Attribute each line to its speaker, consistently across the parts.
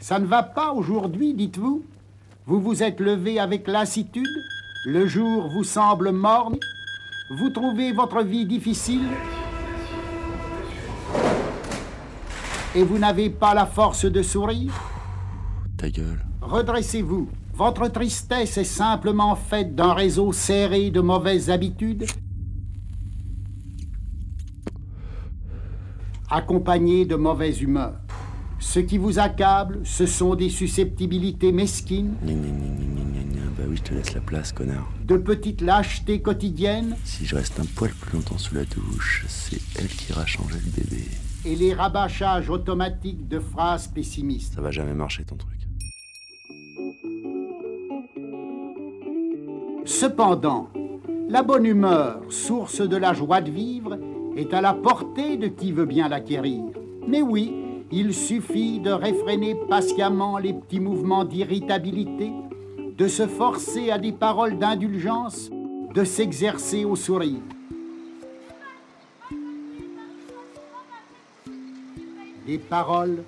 Speaker 1: Ça ne va pas aujourd'hui, dites-vous Vous vous êtes levé avec lassitude Le jour vous semble morne Vous trouvez votre vie difficile Et vous n'avez pas la force de sourire
Speaker 2: Ta gueule.
Speaker 1: Redressez-vous. Votre tristesse est simplement faite d'un réseau serré de mauvaises habitudes, accompagné de mauvaise humeur. Ce qui vous accable, ce sont des susceptibilités mesquines,
Speaker 2: Gna, gna, gna. Bah oui, je te laisse la place, connard.
Speaker 1: de petites lâchetés quotidiennes
Speaker 2: Si je reste un poil plus longtemps sous la douche, c'est elle qui ira changer le bébé.
Speaker 1: et les rabâchages automatiques de phrases pessimistes.
Speaker 2: Ça va jamais marcher ton truc.
Speaker 1: Cependant, la bonne humeur, source de la joie de vivre, est à la portée de qui veut bien l'acquérir. Mais oui, il suffit de réfréner patiemment les petits mouvements d'irritabilité, de se forcer à des paroles d'indulgence, de s'exercer au sourire. Des paroles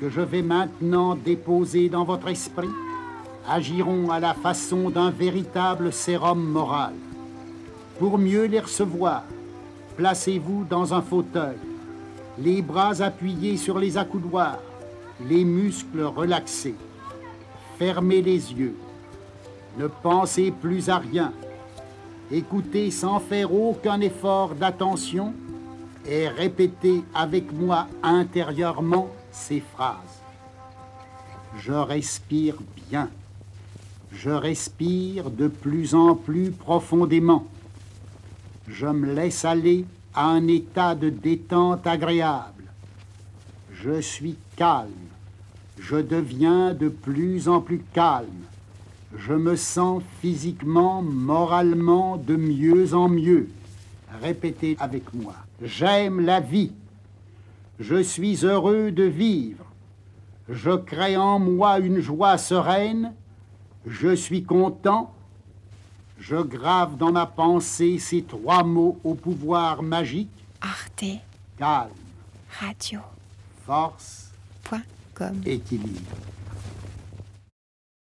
Speaker 1: que je vais maintenant déposer dans votre esprit agiront à la façon d'un véritable sérum moral. Pour mieux les recevoir, placez-vous dans un fauteuil, les bras appuyés sur les accoudoirs, les muscles relaxés. Fermez les yeux. Ne pensez plus à rien. Écoutez sans faire aucun effort d'attention et répétez avec moi intérieurement ces phrases. Je respire bien. Je respire de plus en plus profondément. Je me laisse aller à un état de détente agréable. Je suis calme. Je deviens de plus en plus calme. Je me sens physiquement, moralement de mieux en mieux. Répétez avec moi. J'aime la vie. Je suis heureux de vivre. Je crée en moi une joie sereine. Je suis content. Je grave dans ma pensée ces trois mots au pouvoir magique.
Speaker 3: Arte
Speaker 1: Calme,
Speaker 3: Radio.
Speaker 1: force,
Speaker 3: Point com.
Speaker 1: équilibre.